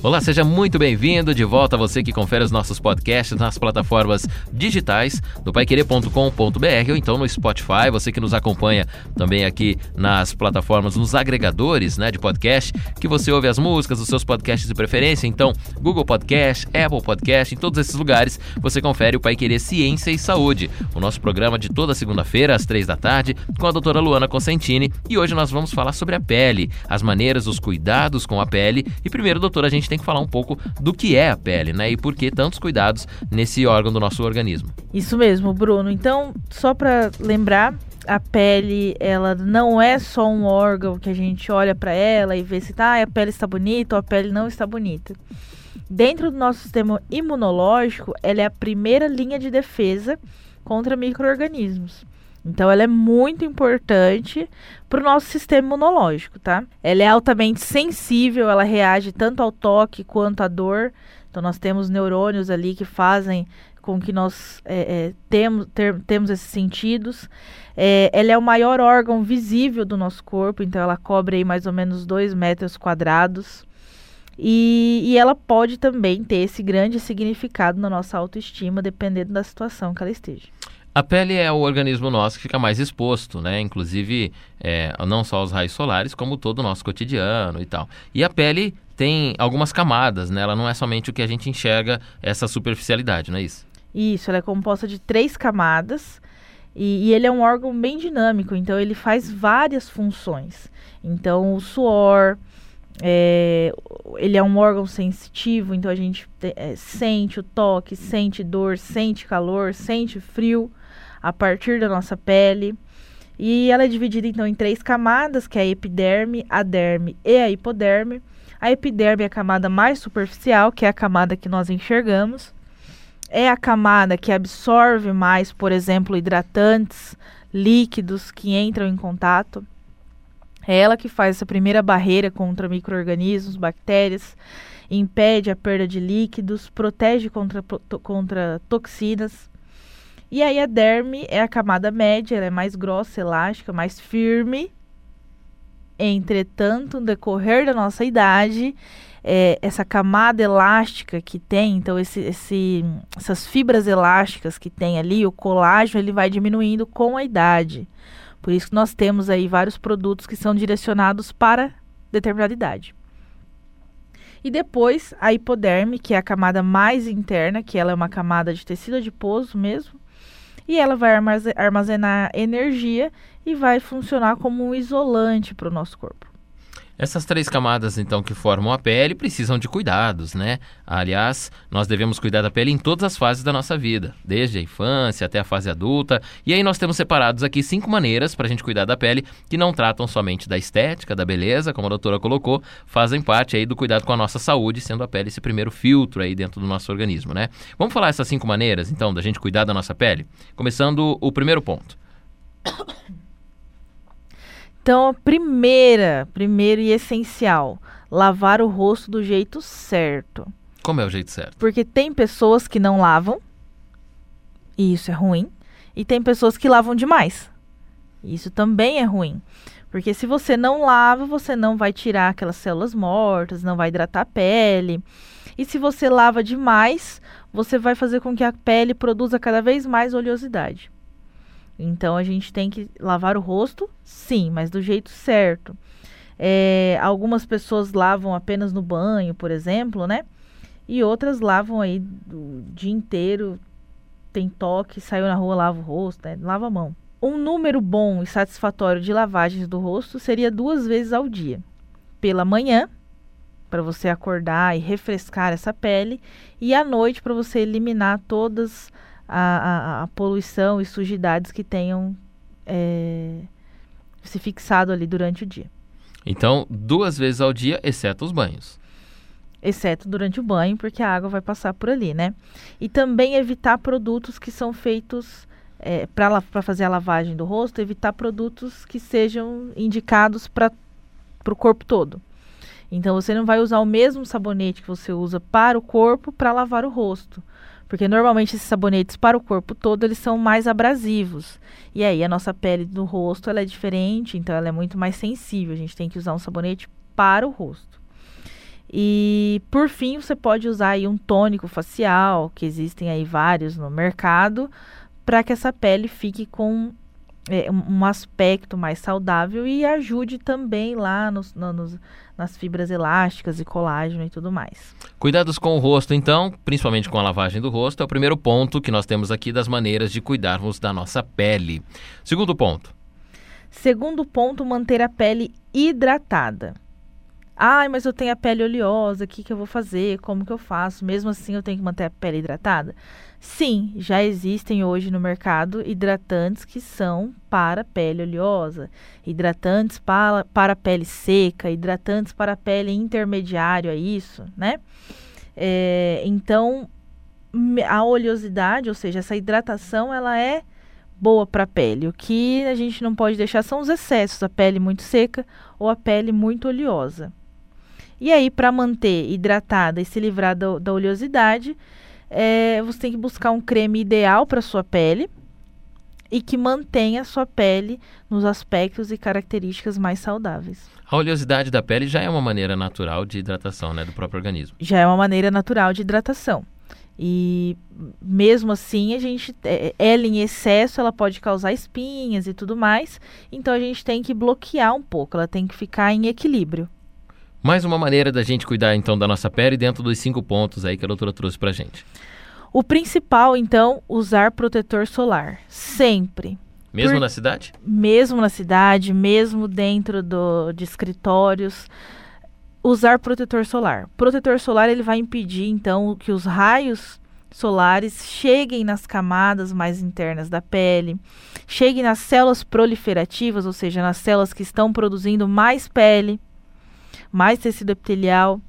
Olá, seja muito bem-vindo de volta a você que confere os nossos podcasts nas plataformas digitais do paiquerer.com.br ou então no Spotify, você que nos acompanha também aqui nas plataformas, nos agregadores né, de podcast, que você ouve as músicas, os seus podcasts de preferência, então Google Podcast, Apple Podcast, em todos esses lugares você confere o Pai Querer Ciência e Saúde, o nosso programa de toda segunda-feira às três da tarde com a doutora Luana Cosentini e hoje nós vamos falar sobre a pele, as maneiras, os cuidados com a pele. E primeiro, doutora, a gente gente tem que falar um pouco do que é a pele, né? E por que tantos cuidados nesse órgão do nosso organismo. Isso mesmo, Bruno. Então, só para lembrar, a pele, ela não é só um órgão que a gente olha para ela e vê se tá, a pele está bonita ou a pele não está bonita. Dentro do nosso sistema imunológico, ela é a primeira linha de defesa contra micro-organismos. Então, ela é muito importante para o nosso sistema imunológico, tá? Ela é altamente sensível, ela reage tanto ao toque quanto à dor. Então, nós temos neurônios ali que fazem com que nós é, é, temos, ter, temos esses sentidos. É, ela é o maior órgão visível do nosso corpo, então ela cobre aí mais ou menos 2 metros quadrados. E, e, ela pode também ter esse grande significado na nossa autoestima, dependendo da situação que ela esteja. A pele é o organismo nosso que fica mais exposto, né? Inclusive, é, não só aos raios solares, como todo o nosso cotidiano e tal. E a pele tem algumas camadas, né? Ela não é somente o que a gente enxerga, essa superficialidade, não é isso? Isso, ela é composta de três camadas. E, e, ele é um órgão bem dinâmico, então ele faz várias funções. Então, o suor, é, ele é um órgão sensitivo, então a gente é, sente o toque, sente dor, sente calor, sente frio a partir da nossa pele. E ela é dividida então em três camadas, que é a epiderme, a derme e a hipoderme. A epiderme é a camada mais superficial, que é a camada que nós enxergamos. É a camada que absorve mais, por exemplo, hidratantes, líquidos que entram em contato. É ela que faz essa primeira barreira contra micro-organismos, bactérias, impede a perda de líquidos, protege contra, contra toxinas. E aí a derme é a camada média, ela é mais grossa, elástica, mais firme. Entretanto, no decorrer da nossa idade, é, essa camada elástica que tem, então esse, esse, essas fibras elásticas que tem ali, o colágeno, ele vai diminuindo com a idade. Por isso que nós temos aí vários produtos que são direcionados para determinada idade. E depois a hipoderme, que é a camada mais interna, que ela é uma camada de tecido adiposo mesmo, e ela vai armazenar energia e vai funcionar como um isolante para o nosso corpo. Essas três camadas, então, que formam a pele, precisam de cuidados, né? Aliás, nós devemos cuidar da pele em todas as fases da nossa vida, desde a infância até a fase adulta. E aí nós temos separados aqui cinco maneiras para a gente cuidar da pele que não tratam somente da estética, da beleza, como a doutora colocou, fazem parte aí do cuidado com a nossa saúde, sendo a pele esse primeiro filtro aí dentro do nosso organismo, né? Vamos falar essas cinco maneiras, então, da gente cuidar da nossa pele? Começando o primeiro ponto. Então, primeira, primeiro e essencial, lavar o rosto do jeito certo. Como é o jeito certo? Porque tem pessoas que não lavam, e isso é ruim, e tem pessoas que lavam demais. Isso também é ruim. Porque se você não lava, você não vai tirar aquelas células mortas, não vai hidratar a pele. E se você lava demais, você vai fazer com que a pele produza cada vez mais oleosidade. Então a gente tem que lavar o rosto, sim, mas do jeito certo. É, algumas pessoas lavam apenas no banho, por exemplo, né? E outras lavam aí o dia inteiro, tem toque, saiu na rua, lava o rosto, né? lava a mão. Um número bom e satisfatório de lavagens do rosto seria duas vezes ao dia. Pela manhã, para você acordar e refrescar essa pele, e à noite para você eliminar todas a, a, a poluição e sujidades que tenham é, se fixado ali durante o dia. Então, duas vezes ao dia, exceto os banhos. Exceto durante o banho, porque a água vai passar por ali, né? E também evitar produtos que são feitos é, para fazer a lavagem do rosto, evitar produtos que sejam indicados para o corpo todo. Então, você não vai usar o mesmo sabonete que você usa para o corpo para lavar o rosto Porque normalmente esses sabonetes para o corpo todo, eles são mais abrasivos. E aí a nossa pele do rosto, ela é diferente, então ela é muito mais sensível. A gente tem que usar um sabonete para o rosto. E por fim, você pode usar aí um tônico facial, que existem aí vários no mercado, para que essa pele fique com é, um aspecto mais saudável e ajude também lá nos, nos, nas fibras elásticas e colágeno e tudo mais. Cuidados com o rosto, então, principalmente com a lavagem do rosto, é o primeiro ponto que nós temos aqui das maneiras de cuidarmos da nossa pele. Segundo ponto. Segundo ponto, manter a pele hidratada. Ai, mas eu tenho a pele oleosa, o que, que eu vou fazer? Como que eu faço? Mesmo assim, eu tenho que manter a pele hidratada? Sim, já existem hoje no mercado hidratantes que são para pele oleosa, hidratantes para, para pele seca, hidratantes para pele intermediário a isso, né? É, então, a oleosidade, ou seja, essa hidratação, ela é boa para a pele. O que a gente não pode deixar são os excessos, a pele muito seca ou a pele muito oleosa. E aí, para manter hidratada e se livrar da, da oleosidade, é, você tem que buscar um creme ideal para sua pele e que mantenha a sua pele nos aspectos e características mais saudáveis. A oleosidade da pele já é uma maneira natural de hidratação, né, do próprio organismo. Já é uma maneira natural de hidratação. E mesmo assim, a gente é, ela em excesso, ela pode causar espinhas e tudo mais. Então a gente tem que bloquear um pouco, ela tem que ficar em equilíbrio. Mais uma maneira da gente cuidar então da nossa pele dentro dos cinco pontos aí que a doutora trouxe pra gente. O principal, então, usar protetor solar. Sempre. Mesmo Por... na cidade? Mesmo na cidade, mesmo dentro do, de escritórios. Usar protetor solar. Protetor solar ele vai impedir, então, que os raios solares cheguem nas camadas mais internas da pele, cheguem nas células proliferativas, ou seja, nas células que estão produzindo mais pele mais tecido epitelial.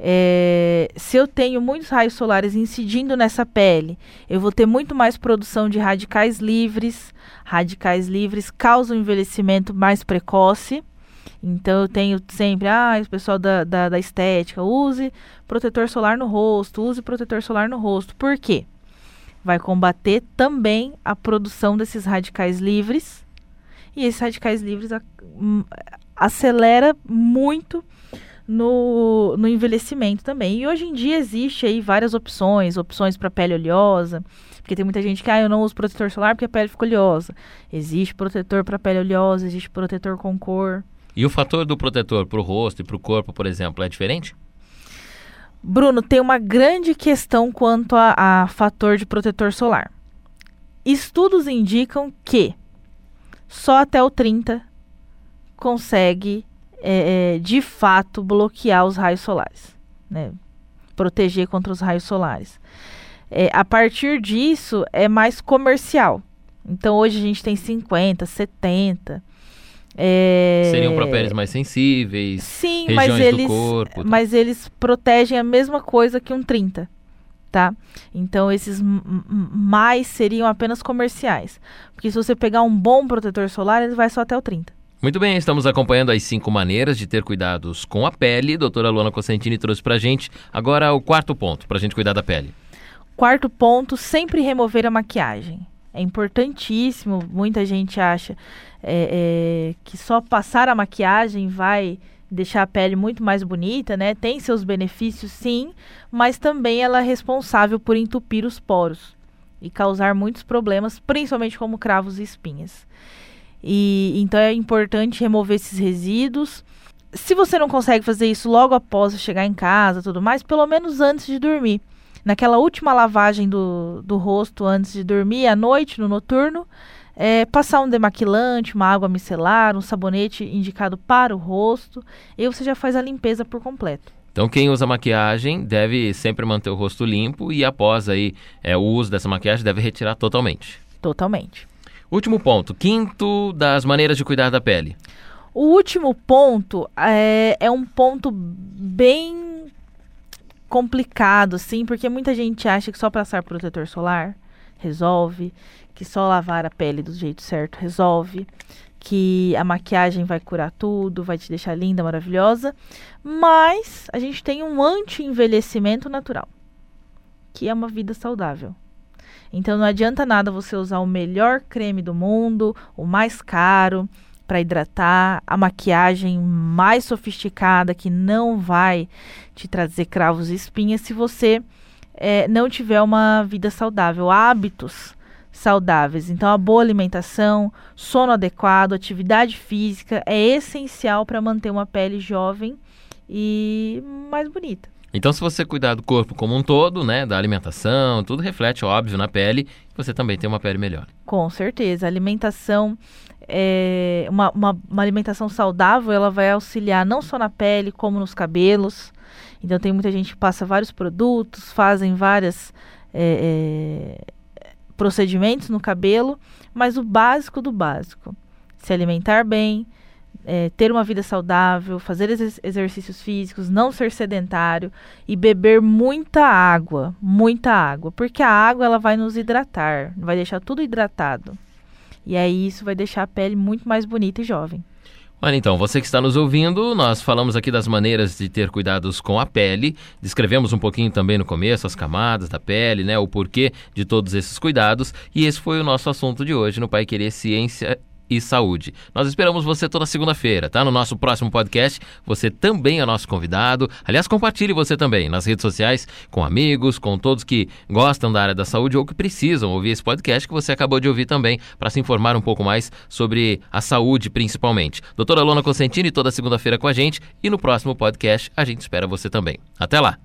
É, se eu tenho muitos raios solares incidindo nessa pele, eu vou ter muito mais produção de radicais livres. Radicais livres causam envelhecimento mais precoce. Então eu tenho sempre, ah, o pessoal da, da, da, estética, use protetor solar no rosto, use protetor solar no rosto. Por quê? Vai combater também a produção desses radicais livres. E esses radicais livres acelera muito no, no envelhecimento também. E hoje em dia existe aí várias opções, opções para pele oleosa, porque tem muita gente que ah, eu não uso protetor solar porque a pele fica oleosa. Existe protetor para pele oleosa, existe protetor com cor. E o fator do protetor para o rosto e para o corpo, por exemplo, é diferente? Bruno, tem uma grande questão quanto a, a fator de protetor solar. Estudos indicam que só até o 30 consegue, é, é, de fato, bloquear os raios solares, né? proteger contra os raios solares. É, a partir disso, é mais comercial. Então, hoje a gente tem 50, 70. É... Seriam para peles mais sensíveis, Sim, mas eles, corpo, tá? mas eles protegem a mesma coisa que um 30 tá? Então esses mais seriam apenas comerciais. Porque se você pegar um bom protetor solar, ele vai só até o 30. Muito bem, estamos acompanhando as cinco maneiras de ter cuidados com a pele. Doutora Luana Cosentini trouxe pra gente. Agora o quarto ponto, pra gente cuidar da pele. Quarto ponto, sempre remover a maquiagem. É importantíssimo, muita gente acha é, é, que só passar a maquiagem vai deixar a pele muito mais bonita, né? Tem seus benefícios, sim, mas também ela é responsável por entupir os poros e causar muitos problemas, principalmente como cravos e espinhas. E então é importante remover esses resíduos. Se você não consegue fazer isso logo após chegar em casa, tudo mais, pelo menos antes de dormir. Naquela última lavagem do, do rosto antes de dormir, à noite, no noturno, é, passar um demaquilante, uma água micelar, um sabonete indicado para o rosto, e você já faz a limpeza por completo. Então quem usa maquiagem deve sempre manter o rosto limpo e após aí é, o uso dessa maquiagem deve retirar totalmente. Totalmente. Último ponto, quinto das maneiras de cuidar da pele. O último ponto é, é um ponto bem complicado, assim, porque muita gente acha que só passar protetor solar resolve, que só lavar a pele do jeito certo resolve, que a maquiagem vai curar tudo, vai te deixar linda, maravilhosa, mas a gente tem um anti-envelhecimento natural que é uma vida saudável. Então não adianta nada você usar o melhor creme do mundo, o mais caro para hidratar, a maquiagem mais sofisticada que não vai te trazer cravos e espinhas se você é, não tiver uma vida saudável, hábitos saudáveis. Então, a boa alimentação, sono adequado, atividade física é essencial para manter uma pele jovem e mais bonita. Então, se você cuidar do corpo como um todo, né, da alimentação, tudo reflete, óbvio, na pele, você também tem uma pele melhor. Com certeza. A alimentação, é, uma, uma, uma alimentação saudável, ela vai auxiliar não só na pele, como nos cabelos. Então, tem muita gente que passa vários produtos, fazem várias. É, é, procedimentos no cabelo, mas o básico do básico. Se alimentar bem, é, ter uma vida saudável, fazer ex exercícios físicos, não ser sedentário e beber muita água, muita água, porque a água ela vai nos hidratar, vai deixar tudo hidratado. E aí isso vai deixar a pele muito mais bonita e jovem. Olha, então, você que está nos ouvindo, nós falamos aqui das maneiras de ter cuidados com a pele, descrevemos um pouquinho também no começo as camadas da pele, né, o porquê de todos esses cuidados, e esse foi o nosso assunto de hoje no Pai Querer Ciência e saúde. Nós esperamos você toda segunda-feira, tá? No nosso próximo podcast, você também é nosso convidado. Aliás, compartilhe você também nas redes sociais com amigos, com todos que gostam da área da saúde ou que precisam ouvir esse podcast que você acabou de ouvir também para se informar um pouco mais sobre a saúde, principalmente. Doutora Lona Consentini toda segunda-feira com a gente e no próximo podcast a gente espera você também. Até lá.